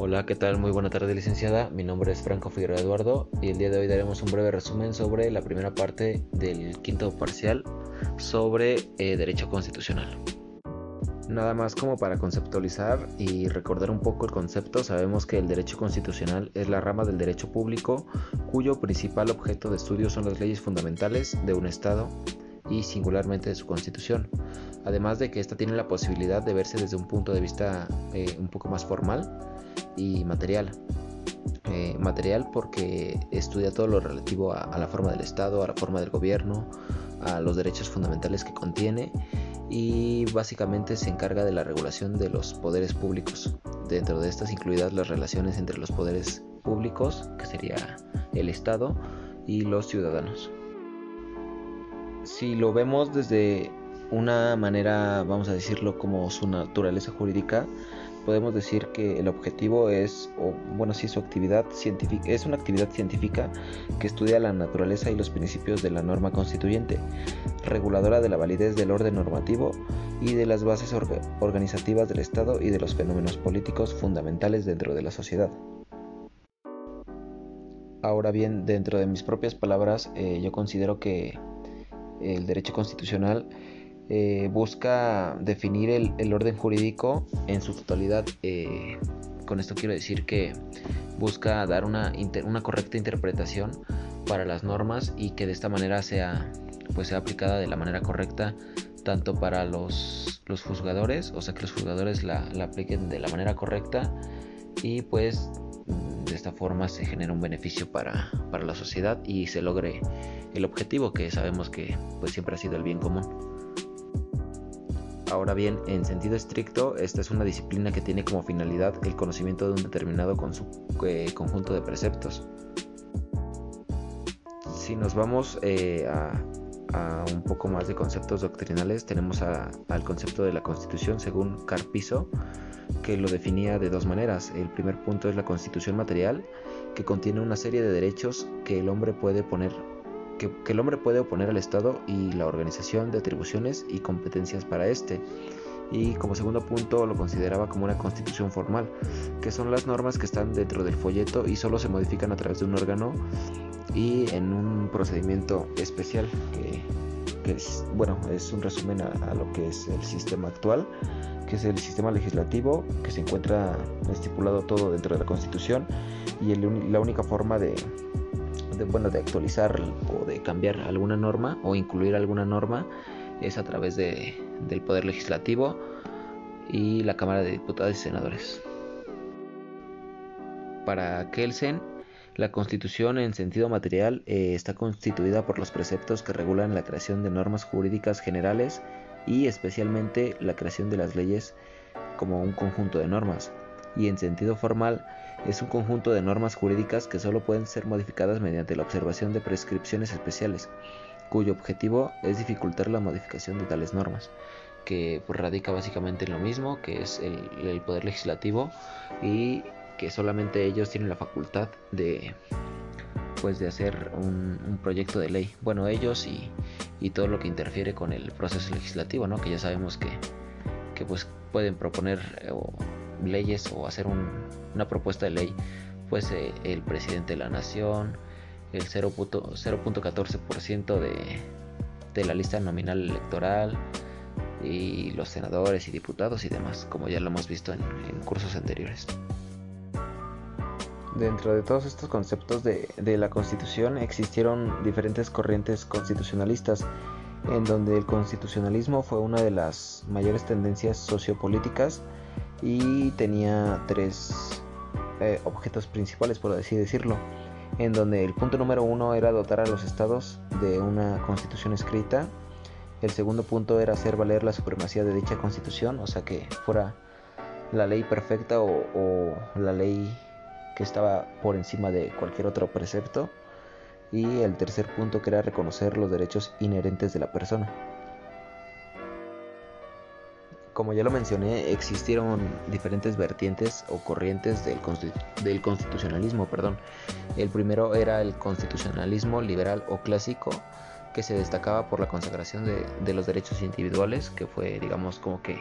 Hola, ¿qué tal? Muy buena tarde, licenciada. Mi nombre es Franco Figueroa Eduardo y el día de hoy daremos un breve resumen sobre la primera parte del quinto parcial sobre eh, derecho constitucional. Nada más como para conceptualizar y recordar un poco el concepto, sabemos que el derecho constitucional es la rama del derecho público cuyo principal objeto de estudio son las leyes fundamentales de un Estado y singularmente de su constitución. Además de que ésta tiene la posibilidad de verse desde un punto de vista eh, un poco más formal y material. Eh, material porque estudia todo lo relativo a, la forma del Estado, a la forma del gobierno, a los derechos fundamentales que contiene y básicamente se encarga de la regulación de los poderes públicos. Dentro de estas incluidas las relaciones entre los poderes públicos, que sería el Estado, y los ciudadanos. Si lo vemos desde una manera, vamos a decirlo como su naturaleza jurídica, podemos decir que el objetivo es, o bueno, sí, su actividad científica, es una actividad científica que estudia la naturaleza y los principios de la norma constituyente, reguladora de la validez del orden normativo y de las bases organizativas del Estado y de los fenómenos políticos fundamentales dentro de la sociedad. Ahora bien, dentro de mis propias palabras, eh, yo considero que el derecho constitucional eh, busca definir el, orden jurídico en su totalidad. Eh, con esto quiero decir que busca dar una, una, correcta interpretación para las normas y que de esta manera sea, pues sea aplicada de la manera correcta tanto para los, los juzgadores, o sea que los juzgadores la, la apliquen de la manera correcta y pues de esta forma se genera un beneficio para, para, la sociedad y se logre el objetivo que sabemos que pues siempre ha sido el bien común. Ahora bien, en sentido estricto, esta es una disciplina que tiene como finalidad el conocimiento de un determinado eh, conjunto de preceptos. Si nos vamos eh, a, un poco más de conceptos doctrinales, tenemos al concepto de la Constitución según Carpizo, que lo definía de dos maneras. El primer punto es la Constitución material, que contiene una serie de derechos que el hombre puede poner que, el hombre puede oponer al Estado y la organización de atribuciones y competencias para éste. Y como segundo punto lo consideraba como una constitución formal, que son las normas que están dentro del folleto y solo se modifican a través de un órgano y en un procedimiento especial que, es, bueno, es un resumen a, lo que es el sistema actual, que es el sistema legislativo, que se encuentra estipulado todo dentro de la Constitución y la única forma de, de, bueno, de actualizar o de cambiar alguna norma o incluir alguna norma es a través de, del Poder Legislativo y la Cámara de Diputados y Senadores. Para Kelsen, la Constitución en sentido material eh, está constituida por los preceptos que regulan la creación de normas jurídicas generales y especialmente la creación de las leyes como un conjunto de normas y en sentido formal es un conjunto de normas jurídicas que solo pueden ser modificadas mediante la observación de prescripciones especiales, cuyo objetivo es dificultar la modificación de tales normas, que pues, radica básicamente en lo mismo, que es el, poder legislativo y que solamente ellos tienen la facultad de pues de hacer un, proyecto de ley. Bueno, ellos y, y, todo lo que interfiere con el proceso legislativo, ¿no? Que ya sabemos que, que pues pueden proponer eh, o leyes o hacer una propuesta de ley, eh, el presidente de la nación, el 0.14% de, de la lista nominal electoral y los senadores y diputados y demás, como ya lo hemos visto en, cursos anteriores. Dentro de todos estos conceptos de, de, la Constitución existieron diferentes corrientes constitucionalistas, en donde el constitucionalismo fue una de las mayores tendencias sociopolíticas y tenía tres eh, objetos principales, por así decirlo, en donde el punto número uno era dotar a los estados de una constitución escrita, el segundo punto era hacer valer la supremacía de dicha constitución, o sea que fuera la ley perfecta o, o la ley que estaba por encima de cualquier otro precepto, y el tercer punto que era reconocer los derechos inherentes de la persona como ya lo mencioné, existieron diferentes vertientes o corrientes del, constitucionalismo. Perdón. El primero era el constitucionalismo liberal o clásico, que se destacaba por la consagración de, los derechos individuales, que fue, digamos, como que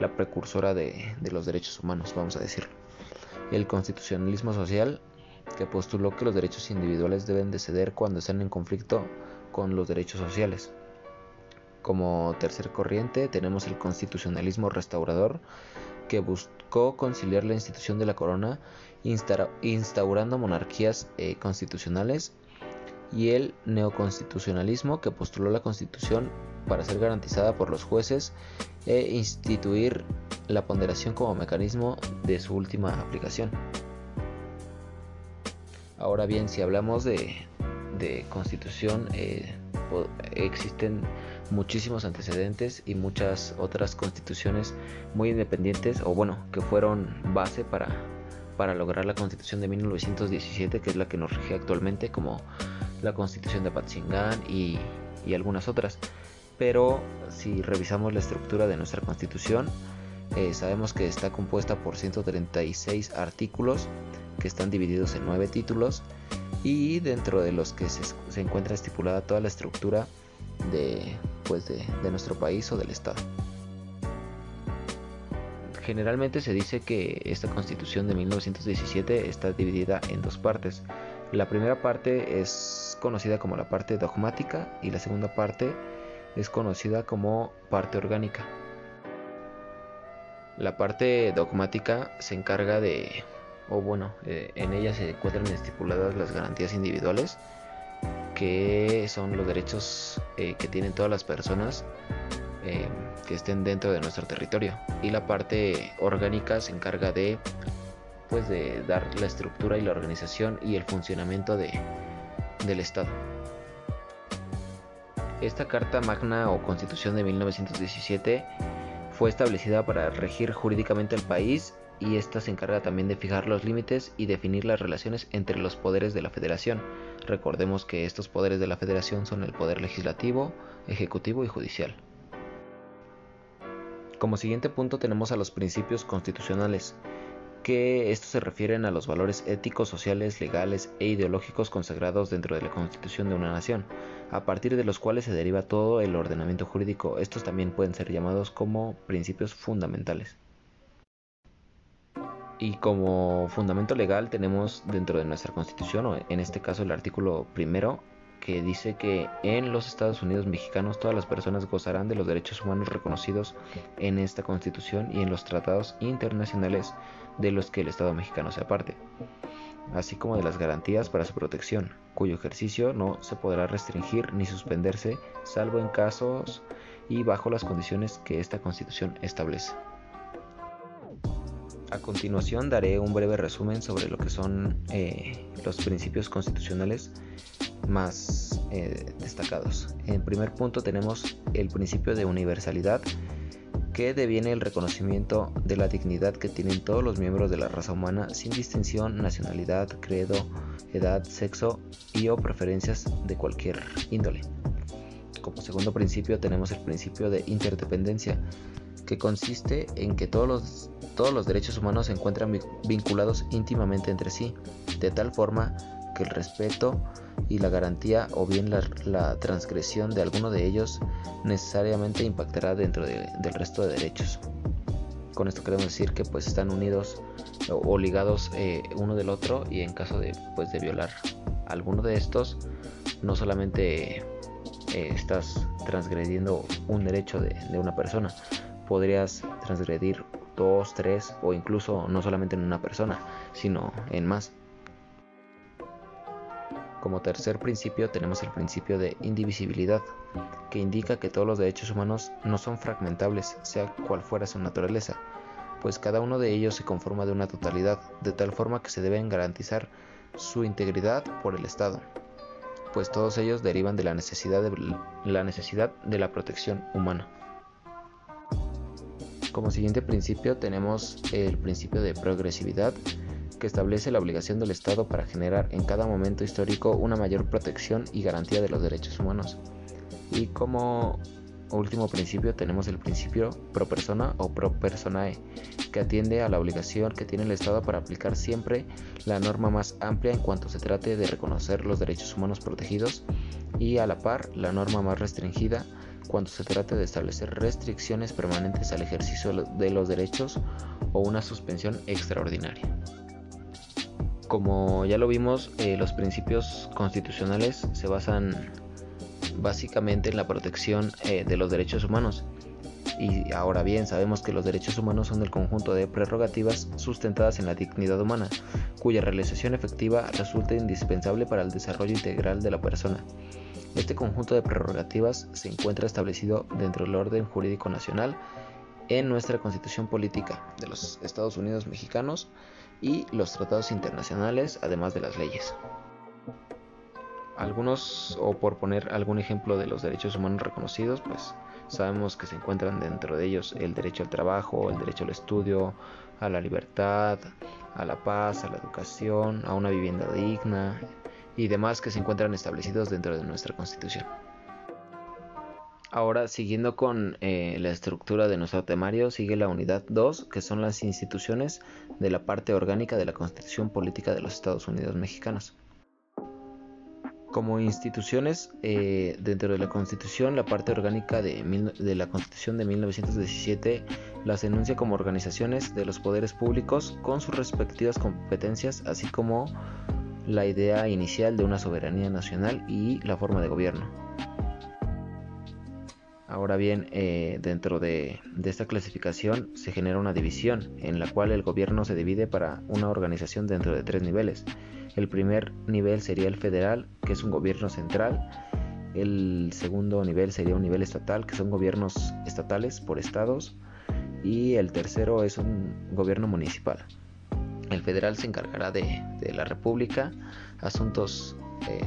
la precursora de, los derechos humanos, vamos a decirlo. el constitucionalismo social, que postuló que los derechos individuales deben de ceder cuando están en conflicto con los derechos sociales. Como tercer corriente tenemos el constitucionalismo restaurador, que buscó conciliar la institución de la corona instaurando monarquías eh, constitucionales y el neoconstitucionalismo que postuló la constitución para ser garantizada por los jueces e instituir la ponderación como mecanismo de su última aplicación. Ahora bien, si hablamos de, constitución, eh, existen muchísimos antecedentes y muchas otras constituciones muy independientes o bueno, que fueron base para, para lograr la constitución de 1917, que es la que nos rige actualmente, como la constitución de Patzingán y, y algunas otras. Pero si revisamos la estructura de nuestra constitución, eh, sabemos que está compuesta por 136 artículos que están divididos en 9 títulos y dentro de los que se, se encuentra estipulada toda la estructura de, pues de, nuestro país o del Estado. Generalmente se dice que esta constitución de 1917 está dividida en dos partes. La primera parte es conocida como la parte dogmática y la segunda parte es conocida como parte orgánica. La parte dogmática se encarga de, o bueno, eh, en ella se encuentran estipuladas las garantías individuales que son los derechos eh, que tienen todas las personas eh, que estén dentro de nuestro territorio. Y la parte orgánica se encarga de, pues, de dar la estructura y la organización y el funcionamiento de, del Estado. Esta Carta Magna o Constitución de 1917 fue establecida para regir jurídicamente el país y esta se encarga también de fijar los límites y definir las relaciones entre los poderes de la federación. Recordemos que estos poderes de la federación son el poder legislativo, ejecutivo y judicial. Como siguiente punto tenemos a los principios constitucionales, que estos se refieren a los valores éticos, sociales, legales e ideológicos consagrados dentro de la constitución de una nación, a partir de los cuales se deriva todo el ordenamiento jurídico. Estos también pueden ser llamados como principios fundamentales. Y como fundamento legal tenemos dentro de nuestra constitución, o en este caso el artículo primero, que dice que en los Estados Unidos mexicanos todas las personas gozarán de los derechos humanos reconocidos en esta constitución y en los tratados internacionales de los que el Estado mexicano sea parte, así como de las garantías para su protección, cuyo ejercicio no se podrá restringir ni suspenderse salvo en casos y bajo las condiciones que esta constitución establece. A continuación daré un breve resumen sobre lo que son eh, los principios constitucionales más eh, destacados. En primer punto tenemos el principio de universalidad que deviene el reconocimiento de la dignidad que tienen todos los miembros de la raza humana sin distinción, nacionalidad, credo, edad, sexo y o preferencias de cualquier índole. Como segundo principio tenemos el principio de interdependencia que consiste en que todos los, todos los derechos humanos se encuentran vinculados íntimamente entre sí, de tal forma que el respeto y la garantía o bien la, transgresión de alguno de ellos necesariamente impactará dentro del resto de derechos. Con esto queremos decir que pues están unidos o, ligados eh, uno del otro y en caso de, pues, de violar alguno de estos, no solamente eh, estás transgrediendo un derecho de, de una persona, podrías transgredir dos, tres o incluso no solamente en una persona, sino en más. Como tercer principio tenemos el principio de indivisibilidad, que indica que todos los derechos humanos no son fragmentables, sea cual fuera su naturaleza, pues cada uno de ellos se conforma de una totalidad, de tal forma que se deben garantizar su integridad por el Estado, pues todos ellos derivan de la necesidad de la, necesidad de la protección humana. Como siguiente principio tenemos el principio de progresividad que establece la obligación del Estado para generar en cada momento histórico una mayor protección y garantía de los derechos humanos. Y como último principio tenemos el principio pro persona o pro personae, que atiende a la obligación que tiene el Estado para aplicar siempre la norma más amplia en cuanto se trate de reconocer los derechos humanos protegidos y a la par la norma más restringida cuando se trate de establecer restricciones permanentes al ejercicio de los derechos o una suspensión extraordinaria. Como ya lo vimos, eh, los principios constitucionales se basan básicamente en la protección eh, de los derechos humanos. Y ahora bien, sabemos que los derechos humanos son el conjunto de prerrogativas sustentadas en la dignidad humana, cuya realización efectiva resulta indispensable para el desarrollo integral de la persona. Este conjunto de prerrogativas se encuentra establecido dentro del orden jurídico nacional en nuestra Constitución Política de los Estados Unidos Mexicanos y los tratados internacionales, además de las leyes. Algunos, o por poner algún ejemplo de los derechos humanos reconocidos, pues sabemos que se encuentran dentro de ellos el derecho al trabajo, el derecho al estudio, a la libertad, a la paz, a la educación, a una vivienda digna y demás que se encuentran establecidos dentro de nuestra Constitución. Ahora, siguiendo con eh, la estructura de nuestro temario, sigue la unidad 2, que son las instituciones de la parte orgánica de la Constitución Política de los Estados Unidos Mexicanos. Como instituciones, eh, dentro de la Constitución, la parte orgánica de, de la Constitución de 1917 las enuncia como organizaciones de los poderes públicos con sus respectivas competencias, así como la idea inicial de una soberanía nacional y la forma de gobierno. Ahora bien, eh, dentro de, esta clasificación se genera una división en la cual el gobierno se divide para una organización dentro de tres niveles. El primer nivel sería el federal, que es un gobierno central. El segundo nivel sería un nivel estatal, que son gobiernos estatales por estados. Y el tercero es un gobierno municipal. El federal se encargará de, la república, asuntos eh,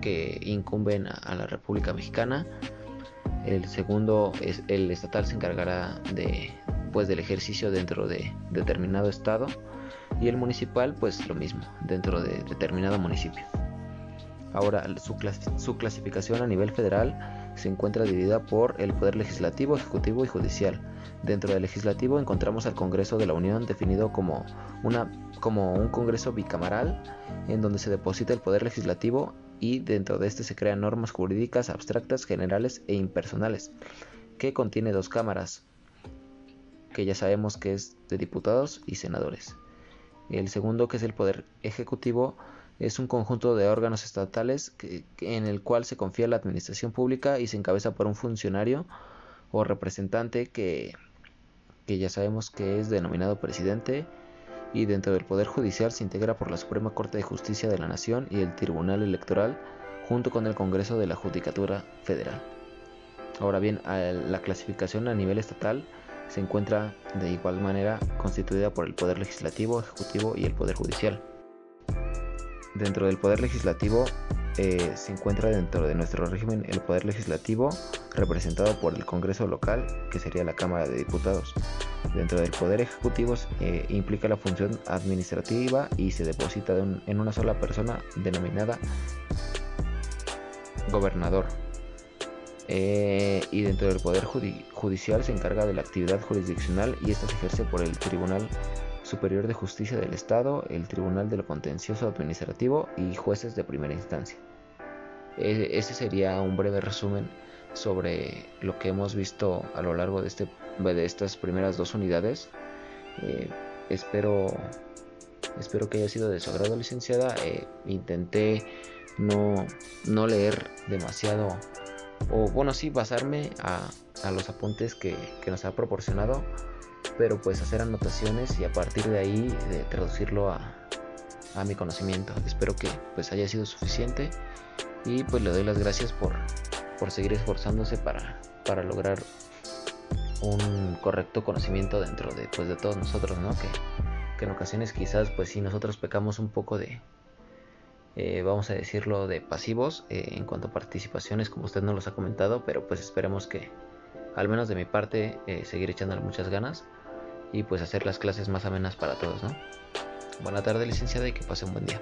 que incumben a la República Mexicana el segundo es el estatal se encargará de pues del ejercicio dentro de determinado estado y el municipal pues lo mismo dentro de determinado municipio. Ahora su clasificación a nivel federal se encuentra dividida por el poder legislativo, ejecutivo y judicial. Dentro del legislativo encontramos al Congreso de la Unión definido como, una, como un Congreso bicameral en donde se deposita el poder legislativo y dentro de este se crean normas jurídicas abstractas, generales e impersonales, que contiene dos cámaras, que ya sabemos que es de diputados y senadores. El segundo, que es el Poder Ejecutivo, es un conjunto de órganos estatales en el cual se confía la administración pública y se encabeza por un funcionario o representante que, que ya sabemos que es denominado presidente y dentro del Poder Judicial se integra por la Suprema Corte de Justicia de la Nación y el Tribunal Electoral junto con el Congreso de la Judicatura Federal. Ahora bien, la clasificación a nivel estatal se encuentra de igual manera constituida por el Poder Legislativo, Ejecutivo y el Poder Judicial. Dentro del Poder Legislativo eh, se encuentra dentro de nuestro régimen el Poder Legislativo representado por el Congreso local, que sería la Cámara de Diputados. Dentro del Poder Ejecutivo eh, implica la función administrativa y se deposita en una sola persona denominada gobernador. Eh, y dentro del Poder Judicial se encarga de la actividad jurisdiccional y esta se ejerce por el Tribunal Superior de Justicia del Estado, el Tribunal de lo Contencioso Administrativo y jueces de primera instancia. Este sería un breve resumen sobre lo que hemos visto a lo largo de, este, de estas primeras dos unidades. Eh, espero, espero que haya sido de su agrado, licenciada. Eh, intenté no, no leer demasiado, o bueno, sí, basarme a, a los apuntes que, que, nos ha proporcionado, pero pues hacer anotaciones y a partir de ahí de traducirlo a, a mi conocimiento. Espero que pues haya sido suficiente y pues le doy las gracias por, por seguir esforzándose para, para lograr un correcto conocimiento dentro de, pues, de todos nosotros, ¿no? Que, en ocasiones quizás, pues si nosotros pecamos un poco de, eh, vamos a decirlo, de pasivos eh, en cuanto a participaciones, como usted nos los ha comentado, pero pues esperemos que, al menos de mi parte, eh, seguir echándole muchas ganas y pues hacer las clases más amenas para todos, ¿no? Buena tarde, licenciada, y que pase un buen día.